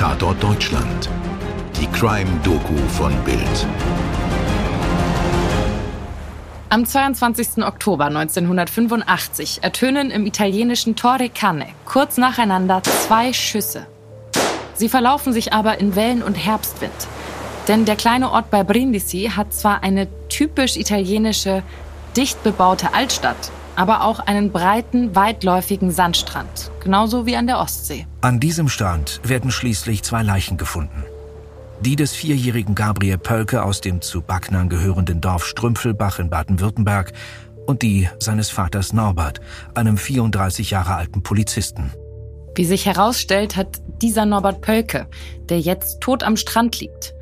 Tatort Deutschland. Die Crime-Doku von Bild. Am 22. Oktober 1985 ertönen im italienischen Torre Canne kurz nacheinander zwei Schüsse. Sie verlaufen sich aber in Wellen- und Herbstwind. Denn der kleine Ort bei Brindisi hat zwar eine typisch italienische, dicht bebaute Altstadt, aber auch einen breiten, weitläufigen Sandstrand, genauso wie an der Ostsee. An diesem Strand werden schließlich zwei Leichen gefunden. Die des vierjährigen Gabriel Pölke aus dem zu Backnern gehörenden Dorf Strümpfelbach in Baden-Württemberg und die seines Vaters Norbert, einem 34 Jahre alten Polizisten. Wie sich herausstellt, hat dieser Norbert Pölke, der jetzt tot am Strand liegt,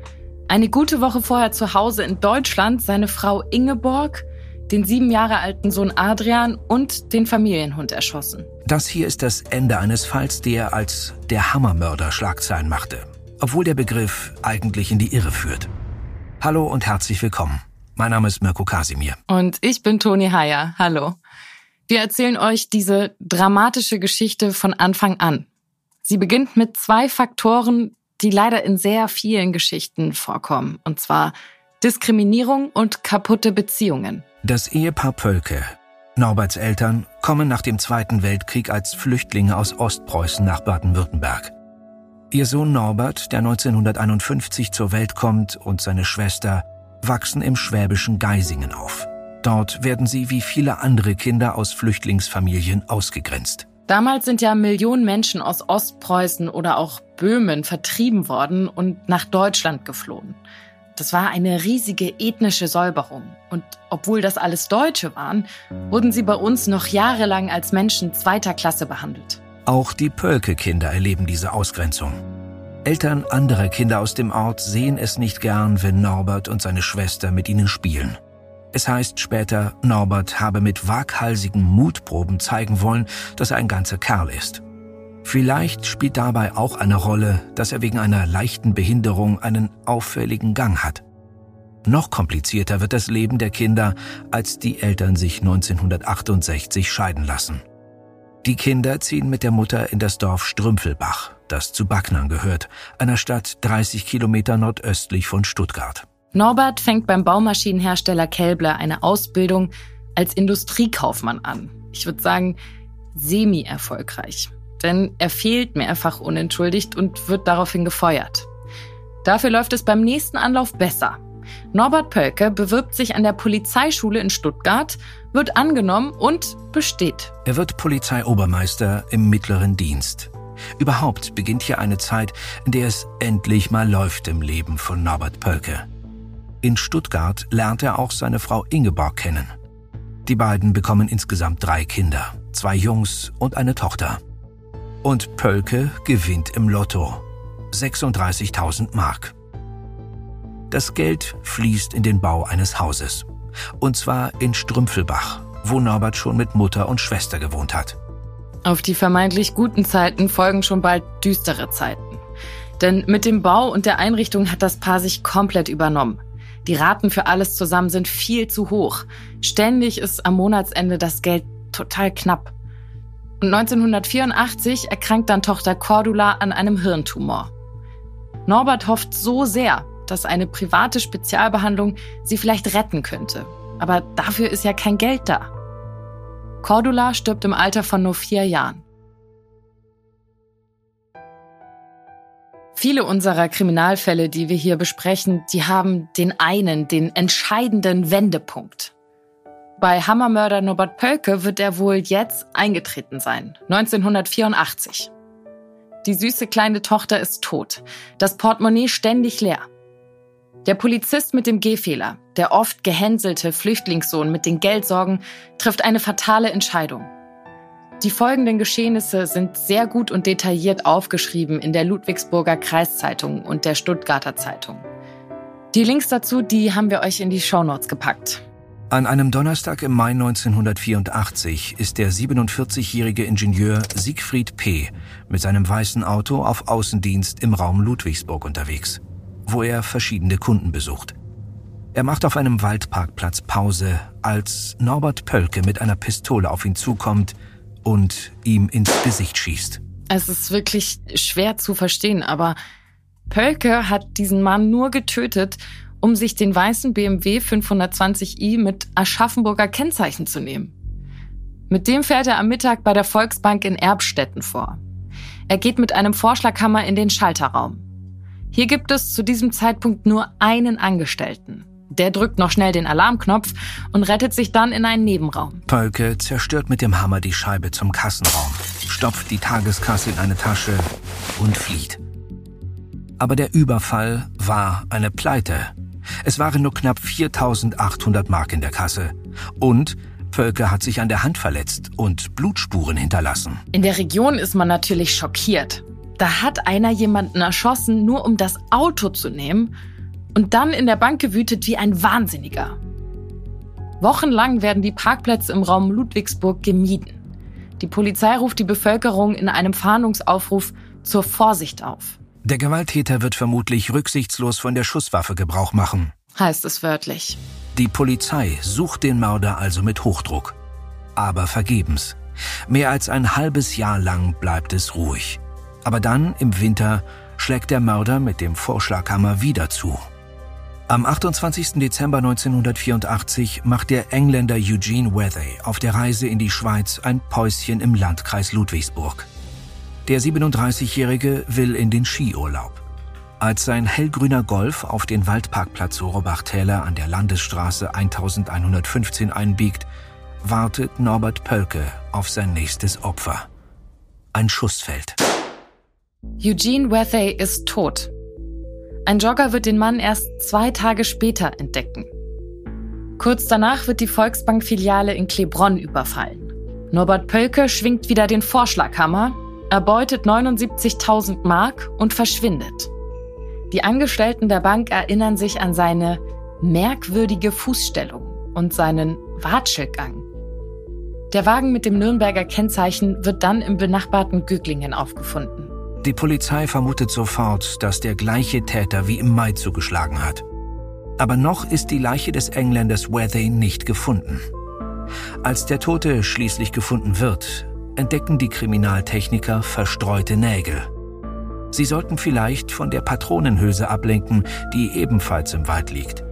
eine gute Woche vorher zu Hause in Deutschland seine Frau Ingeborg den sieben Jahre alten Sohn Adrian und den Familienhund erschossen. Das hier ist das Ende eines Falls, der als der Hammermörder Schlagzeilen machte, obwohl der Begriff eigentlich in die Irre führt. Hallo und herzlich willkommen. Mein Name ist Mirko Kasimir. Und ich bin Toni Heyer. Hallo. Wir erzählen euch diese dramatische Geschichte von Anfang an. Sie beginnt mit zwei Faktoren, die leider in sehr vielen Geschichten vorkommen. Und zwar Diskriminierung und kaputte Beziehungen. Das Ehepaar Pölke, Norberts Eltern, kommen nach dem Zweiten Weltkrieg als Flüchtlinge aus Ostpreußen nach Baden-Württemberg. Ihr Sohn Norbert, der 1951 zur Welt kommt, und seine Schwester wachsen im schwäbischen Geisingen auf. Dort werden sie wie viele andere Kinder aus Flüchtlingsfamilien ausgegrenzt. Damals sind ja Millionen Menschen aus Ostpreußen oder auch Böhmen vertrieben worden und nach Deutschland geflohen. Das war eine riesige ethnische Säuberung. Und obwohl das alles Deutsche waren, wurden sie bei uns noch jahrelang als Menschen zweiter Klasse behandelt. Auch die Pölke-Kinder erleben diese Ausgrenzung. Eltern anderer Kinder aus dem Ort sehen es nicht gern, wenn Norbert und seine Schwester mit ihnen spielen. Es heißt später, Norbert habe mit waghalsigen Mutproben zeigen wollen, dass er ein ganzer Kerl ist. Vielleicht spielt dabei auch eine Rolle, dass er wegen einer leichten Behinderung einen auffälligen Gang hat. Noch komplizierter wird das Leben der Kinder, als die Eltern sich 1968 scheiden lassen. Die Kinder ziehen mit der Mutter in das Dorf Strümpfelbach, das zu Backnern gehört, einer Stadt 30 Kilometer nordöstlich von Stuttgart. Norbert fängt beim Baumaschinenhersteller Kelbler eine Ausbildung als Industriekaufmann an. Ich würde sagen, semi-erfolgreich denn er fehlt mehrfach unentschuldigt und wird daraufhin gefeuert. Dafür läuft es beim nächsten Anlauf besser. Norbert Pölke bewirbt sich an der Polizeischule in Stuttgart, wird angenommen und besteht. Er wird Polizeiobermeister im mittleren Dienst. Überhaupt beginnt hier eine Zeit, in der es endlich mal läuft im Leben von Norbert Pölke. In Stuttgart lernt er auch seine Frau Ingeborg kennen. Die beiden bekommen insgesamt drei Kinder, zwei Jungs und eine Tochter. Und Pölke gewinnt im Lotto. 36.000 Mark. Das Geld fließt in den Bau eines Hauses. Und zwar in Strümpfelbach, wo Norbert schon mit Mutter und Schwester gewohnt hat. Auf die vermeintlich guten Zeiten folgen schon bald düstere Zeiten. Denn mit dem Bau und der Einrichtung hat das Paar sich komplett übernommen. Die Raten für alles zusammen sind viel zu hoch. Ständig ist am Monatsende das Geld total knapp. Und 1984 erkrankt dann Tochter Cordula an einem Hirntumor. Norbert hofft so sehr, dass eine private Spezialbehandlung sie vielleicht retten könnte. Aber dafür ist ja kein Geld da. Cordula stirbt im Alter von nur vier Jahren. Viele unserer Kriminalfälle, die wir hier besprechen, die haben den einen, den entscheidenden Wendepunkt. Bei Hammermörder Norbert Pölke wird er wohl jetzt eingetreten sein, 1984. Die süße kleine Tochter ist tot, das Portemonnaie ständig leer. Der Polizist mit dem Gehfehler, der oft gehänselte Flüchtlingssohn mit den Geldsorgen, trifft eine fatale Entscheidung. Die folgenden Geschehnisse sind sehr gut und detailliert aufgeschrieben in der Ludwigsburger Kreiszeitung und der Stuttgarter Zeitung. Die Links dazu, die haben wir euch in die Shownotes gepackt. An einem Donnerstag im Mai 1984 ist der 47-jährige Ingenieur Siegfried P. mit seinem weißen Auto auf Außendienst im Raum Ludwigsburg unterwegs, wo er verschiedene Kunden besucht. Er macht auf einem Waldparkplatz Pause, als Norbert Pölke mit einer Pistole auf ihn zukommt und ihm ins Gesicht schießt. Es ist wirklich schwer zu verstehen, aber Pölke hat diesen Mann nur getötet, um sich den weißen BMW 520i mit Aschaffenburger Kennzeichen zu nehmen. Mit dem fährt er am Mittag bei der Volksbank in Erbstetten vor. Er geht mit einem Vorschlaghammer in den Schalterraum. Hier gibt es zu diesem Zeitpunkt nur einen Angestellten. Der drückt noch schnell den Alarmknopf und rettet sich dann in einen Nebenraum. Pölke zerstört mit dem Hammer die Scheibe zum Kassenraum, stopft die Tageskasse in eine Tasche und flieht. Aber der Überfall war eine Pleite. Es waren nur knapp 4800 Mark in der Kasse. Und Völker hat sich an der Hand verletzt und Blutspuren hinterlassen. In der Region ist man natürlich schockiert. Da hat einer jemanden erschossen, nur um das Auto zu nehmen und dann in der Bank gewütet wie ein Wahnsinniger. Wochenlang werden die Parkplätze im Raum Ludwigsburg gemieden. Die Polizei ruft die Bevölkerung in einem Fahndungsaufruf zur Vorsicht auf. Der Gewalttäter wird vermutlich rücksichtslos von der Schusswaffe Gebrauch machen. Heißt es wörtlich. Die Polizei sucht den Mörder also mit Hochdruck. Aber vergebens. Mehr als ein halbes Jahr lang bleibt es ruhig. Aber dann, im Winter, schlägt der Mörder mit dem Vorschlaghammer wieder zu. Am 28. Dezember 1984 macht der Engländer Eugene Wethay auf der Reise in die Schweiz ein Päuschen im Landkreis Ludwigsburg. Der 37-Jährige will in den Skiurlaub. Als sein hellgrüner Golf auf den Waldparkplatz Rohrbachtäler an der Landesstraße 1115 einbiegt, wartet Norbert Pölke auf sein nächstes Opfer. Ein Schuss fällt. Eugene Wethay ist tot. Ein Jogger wird den Mann erst zwei Tage später entdecken. Kurz danach wird die Volksbank-Filiale in Klebronn überfallen. Norbert Pölke schwingt wieder den Vorschlaghammer, erbeutet 79.000 Mark und verschwindet. Die Angestellten der Bank erinnern sich an seine merkwürdige Fußstellung und seinen Watschelgang. Der Wagen mit dem Nürnberger Kennzeichen wird dann im benachbarten Göglingen aufgefunden. Die Polizei vermutet sofort, dass der gleiche Täter wie im Mai zugeschlagen hat. Aber noch ist die Leiche des Engländers Wethay nicht gefunden. Als der Tote schließlich gefunden wird, entdecken die Kriminaltechniker verstreute Nägel. Sie sollten vielleicht von der Patronenhülse ablenken, die ebenfalls im Wald liegt.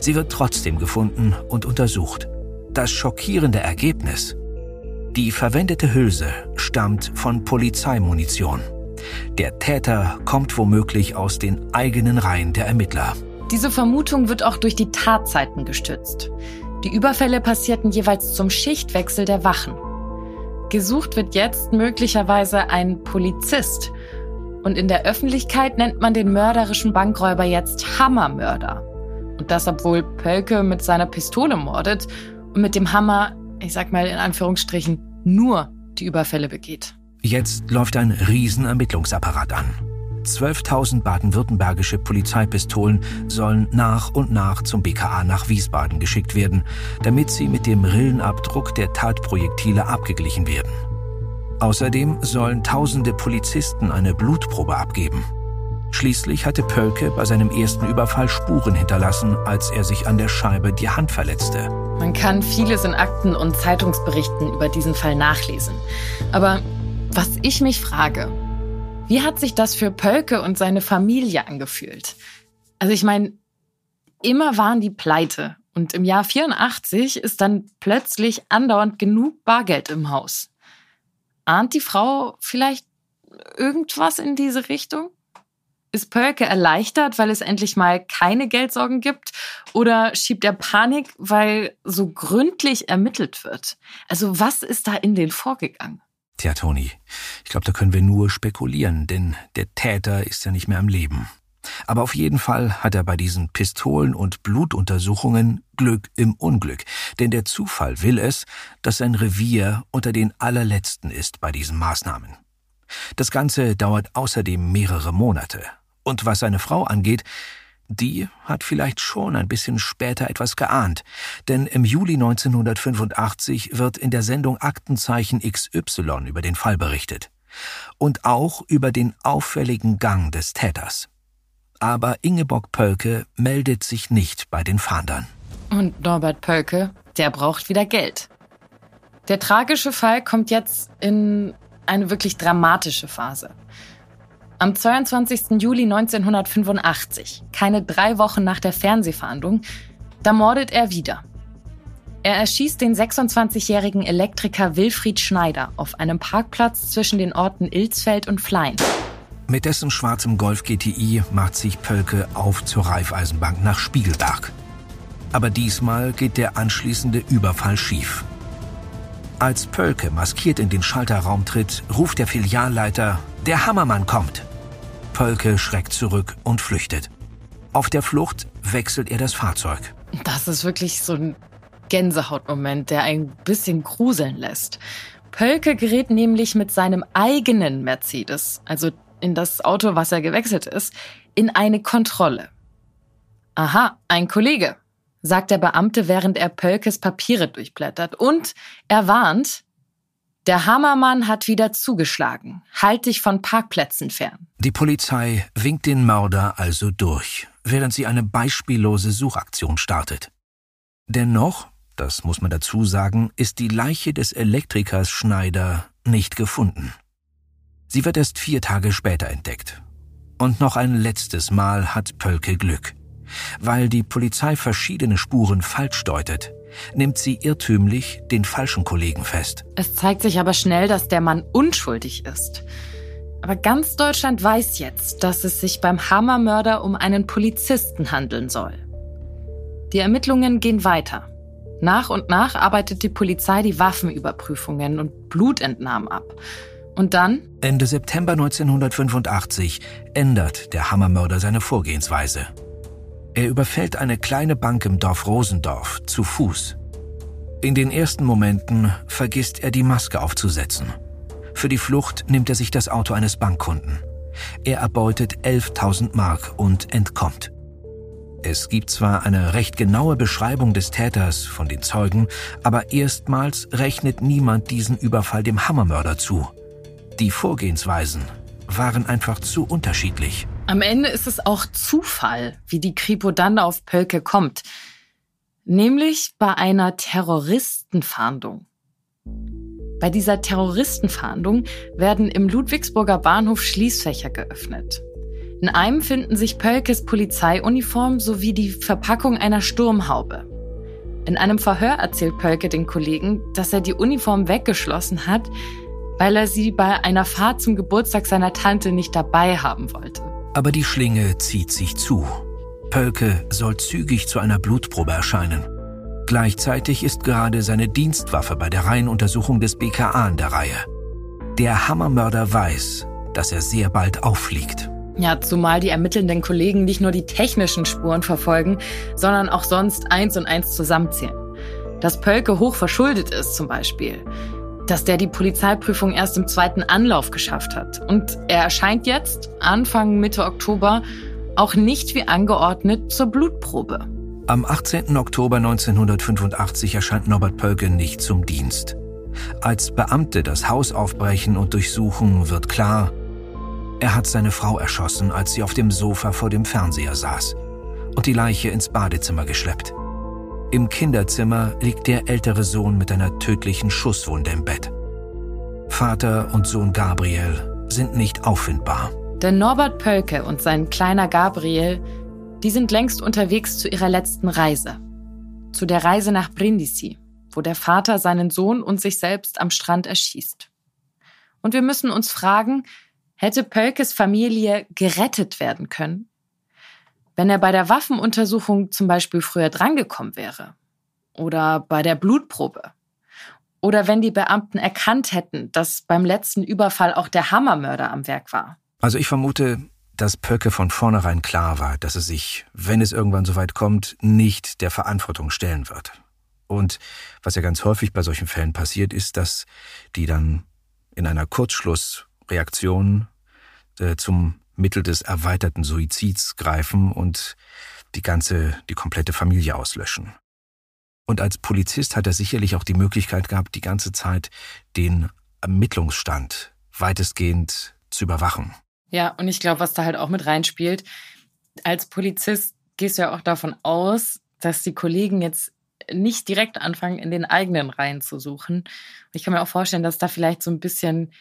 Sie wird trotzdem gefunden und untersucht. Das schockierende Ergebnis? Die verwendete Hülse stammt von Polizeimunition. Der Täter kommt womöglich aus den eigenen Reihen der Ermittler. Diese Vermutung wird auch durch die Tatzeiten gestützt. Die Überfälle passierten jeweils zum Schichtwechsel der Wachen. Gesucht wird jetzt möglicherweise ein Polizist und in der Öffentlichkeit nennt man den mörderischen Bankräuber jetzt Hammermörder. Und das, obwohl Pölke mit seiner Pistole mordet und mit dem Hammer, ich sag mal in Anführungsstrichen, nur die Überfälle begeht. Jetzt läuft ein Riesenermittlungsapparat an. 12.000 baden-württembergische Polizeipistolen sollen nach und nach zum BKA nach Wiesbaden geschickt werden, damit sie mit dem Rillenabdruck der Tatprojektile abgeglichen werden. Außerdem sollen tausende Polizisten eine Blutprobe abgeben. Schließlich hatte Pölke bei seinem ersten Überfall Spuren hinterlassen, als er sich an der Scheibe die Hand verletzte. Man kann vieles in Akten und Zeitungsberichten über diesen Fall nachlesen. Aber was ich mich frage, wie hat sich das für Pölke und seine Familie angefühlt? Also ich meine, immer waren die pleite und im Jahr 84 ist dann plötzlich andauernd genug Bargeld im Haus. Ahnt die Frau vielleicht irgendwas in diese Richtung? Ist Pölke erleichtert, weil es endlich mal keine Geldsorgen gibt? Oder schiebt er Panik, weil so gründlich ermittelt wird? Also was ist da in den vorgegangen? Tja, Toni, ich glaube, da können wir nur spekulieren, denn der Täter ist ja nicht mehr am Leben. Aber auf jeden Fall hat er bei diesen Pistolen- und Blutuntersuchungen Glück im Unglück, denn der Zufall will es, dass sein Revier unter den allerletzten ist bei diesen Maßnahmen. Das Ganze dauert außerdem mehrere Monate. Und was seine Frau angeht, die hat vielleicht schon ein bisschen später etwas geahnt, denn im Juli 1985 wird in der Sendung Aktenzeichen XY über den Fall berichtet. Und auch über den auffälligen Gang des Täters aber Ingeborg Pölke meldet sich nicht bei den Fahndern. Und Norbert Pölke, der braucht wieder Geld. Der tragische Fall kommt jetzt in eine wirklich dramatische Phase. Am 22. Juli 1985, keine drei Wochen nach der Fernsehfahndung, da mordet er wieder. Er erschießt den 26-jährigen Elektriker Wilfried Schneider auf einem Parkplatz zwischen den Orten Ilsfeld und Flein. Mit dessen schwarzem Golf GTI macht sich Pölke auf zur Raiffeisenbank nach Spiegelberg. Aber diesmal geht der anschließende Überfall schief. Als Pölke maskiert in den Schalterraum tritt, ruft der Filialleiter, der Hammermann kommt. Pölke schreckt zurück und flüchtet. Auf der Flucht wechselt er das Fahrzeug. Das ist wirklich so ein Gänsehautmoment, der ein bisschen gruseln lässt. Pölke gerät nämlich mit seinem eigenen Mercedes, also in das Auto, was er gewechselt ist, in eine Kontrolle. Aha, ein Kollege, sagt der Beamte, während er Pölkes Papiere durchblättert. Und er warnt, der Hammermann hat wieder zugeschlagen. Halt dich von Parkplätzen fern. Die Polizei winkt den Mörder also durch, während sie eine beispiellose Suchaktion startet. Dennoch, das muss man dazu sagen, ist die Leiche des Elektrikers Schneider nicht gefunden. Sie wird erst vier Tage später entdeckt. Und noch ein letztes Mal hat Pölke Glück. Weil die Polizei verschiedene Spuren falsch deutet, nimmt sie irrtümlich den falschen Kollegen fest. Es zeigt sich aber schnell, dass der Mann unschuldig ist. Aber ganz Deutschland weiß jetzt, dass es sich beim Hammermörder um einen Polizisten handeln soll. Die Ermittlungen gehen weiter. Nach und nach arbeitet die Polizei die Waffenüberprüfungen und Blutentnahmen ab. Und dann? Ende September 1985 ändert der Hammermörder seine Vorgehensweise. Er überfällt eine kleine Bank im Dorf Rosendorf zu Fuß. In den ersten Momenten vergisst er die Maske aufzusetzen. Für die Flucht nimmt er sich das Auto eines Bankkunden. Er erbeutet 11.000 Mark und entkommt. Es gibt zwar eine recht genaue Beschreibung des Täters von den Zeugen, aber erstmals rechnet niemand diesen Überfall dem Hammermörder zu. Die Vorgehensweisen waren einfach zu unterschiedlich. Am Ende ist es auch Zufall, wie die Kripo dann auf Pölke kommt. Nämlich bei einer Terroristenfahndung. Bei dieser Terroristenfahndung werden im Ludwigsburger Bahnhof Schließfächer geöffnet. In einem finden sich Pölkes Polizeiuniform sowie die Verpackung einer Sturmhaube. In einem Verhör erzählt Pölke den Kollegen, dass er die Uniform weggeschlossen hat, weil er sie bei einer Fahrt zum Geburtstag seiner Tante nicht dabei haben wollte. Aber die Schlinge zieht sich zu. Pölke soll zügig zu einer Blutprobe erscheinen. Gleichzeitig ist gerade seine Dienstwaffe bei der Reihenuntersuchung des BKA an der Reihe. Der Hammermörder weiß, dass er sehr bald auffliegt. Ja, zumal die ermittelnden Kollegen nicht nur die technischen Spuren verfolgen, sondern auch sonst eins und eins zusammenzählen. Dass Pölke hoch verschuldet ist zum Beispiel dass der die Polizeiprüfung erst im zweiten Anlauf geschafft hat. Und er erscheint jetzt, Anfang Mitte Oktober, auch nicht wie angeordnet zur Blutprobe. Am 18. Oktober 1985 erscheint Norbert Pölke nicht zum Dienst. Als Beamte das Haus aufbrechen und durchsuchen, wird klar, er hat seine Frau erschossen, als sie auf dem Sofa vor dem Fernseher saß und die Leiche ins Badezimmer geschleppt. Im Kinderzimmer liegt der ältere Sohn mit einer tödlichen Schusswunde im Bett. Vater und Sohn Gabriel sind nicht auffindbar. Denn Norbert Pölke und sein kleiner Gabriel, die sind längst unterwegs zu ihrer letzten Reise. Zu der Reise nach Brindisi, wo der Vater seinen Sohn und sich selbst am Strand erschießt. Und wir müssen uns fragen, hätte Pölkes Familie gerettet werden können? Wenn er bei der Waffenuntersuchung zum Beispiel früher drangekommen wäre oder bei der Blutprobe oder wenn die Beamten erkannt hätten, dass beim letzten Überfall auch der Hammermörder am Werk war. Also ich vermute, dass Pöcke von vornherein klar war, dass er sich, wenn es irgendwann so weit kommt, nicht der Verantwortung stellen wird. Und was ja ganz häufig bei solchen Fällen passiert, ist, dass die dann in einer Kurzschlussreaktion äh, zum Mittel des erweiterten Suizids greifen und die ganze, die komplette Familie auslöschen. Und als Polizist hat er sicherlich auch die Möglichkeit gehabt, die ganze Zeit den Ermittlungsstand weitestgehend zu überwachen. Ja, und ich glaube, was da halt auch mit reinspielt, als Polizist gehst du ja auch davon aus, dass die Kollegen jetzt nicht direkt anfangen, in den eigenen Reihen zu suchen. Ich kann mir auch vorstellen, dass da vielleicht so ein bisschen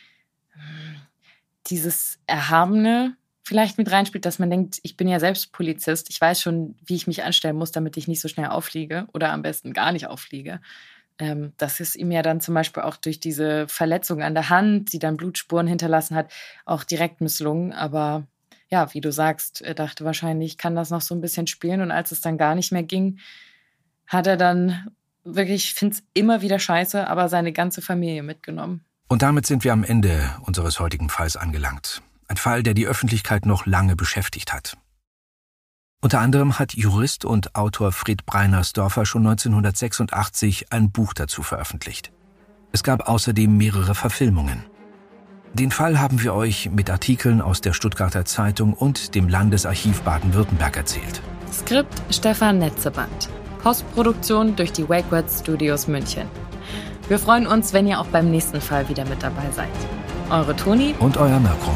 dieses Erhabene vielleicht mit reinspielt, dass man denkt, ich bin ja selbst Polizist, ich weiß schon, wie ich mich anstellen muss, damit ich nicht so schnell auffliege oder am besten gar nicht auffliege. Ähm, das ist ihm ja dann zum Beispiel auch durch diese Verletzung an der Hand, die dann Blutspuren hinterlassen hat, auch direkt misslungen. Aber ja, wie du sagst, er dachte wahrscheinlich, kann das noch so ein bisschen spielen. Und als es dann gar nicht mehr ging, hat er dann wirklich, ich finde es immer wieder scheiße, aber seine ganze Familie mitgenommen. Und damit sind wir am Ende unseres heutigen Falls angelangt. Ein Fall, der die Öffentlichkeit noch lange beschäftigt hat. Unter anderem hat Jurist und Autor Fred Breinersdorfer schon 1986 ein Buch dazu veröffentlicht. Es gab außerdem mehrere Verfilmungen. Den Fall haben wir euch mit Artikeln aus der Stuttgarter Zeitung und dem Landesarchiv Baden-Württemberg erzählt. Skript Stefan Netzeband. Postproduktion durch die Wakeword Studios München. Wir freuen uns, wenn ihr auch beim nächsten Fall wieder mit dabei seid. Eure Toni und euer Mirko.